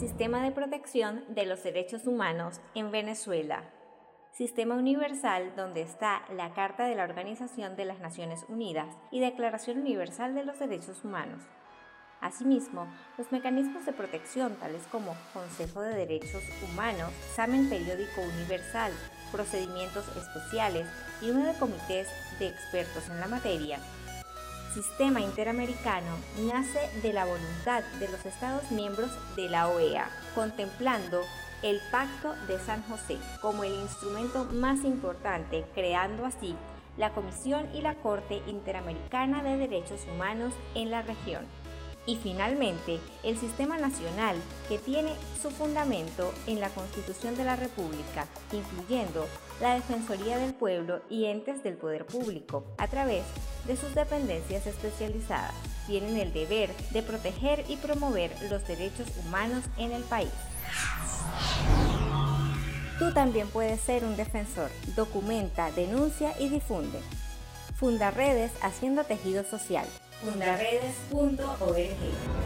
Sistema de Protección de los Derechos Humanos en Venezuela. Sistema universal donde está la Carta de la Organización de las Naciones Unidas y Declaración Universal de los Derechos Humanos. Asimismo, los mecanismos de protección tales como Consejo de Derechos Humanos, examen periódico universal, procedimientos especiales y uno de comités de expertos en la materia. Sistema Interamericano nace de la voluntad de los Estados miembros de la OEA, contemplando el Pacto de San José como el instrumento más importante, creando así la Comisión y la Corte Interamericana de Derechos Humanos en la región y finalmente el sistema nacional que tiene su fundamento en la Constitución de la República, incluyendo la Defensoría del Pueblo y entes del poder público, a través de sus dependencias especializadas. Tienen el deber de proteger y promover los derechos humanos en el país. Tú también puedes ser un defensor. Documenta, denuncia y difunde. Funda redes haciendo tejido social fundaredes.org.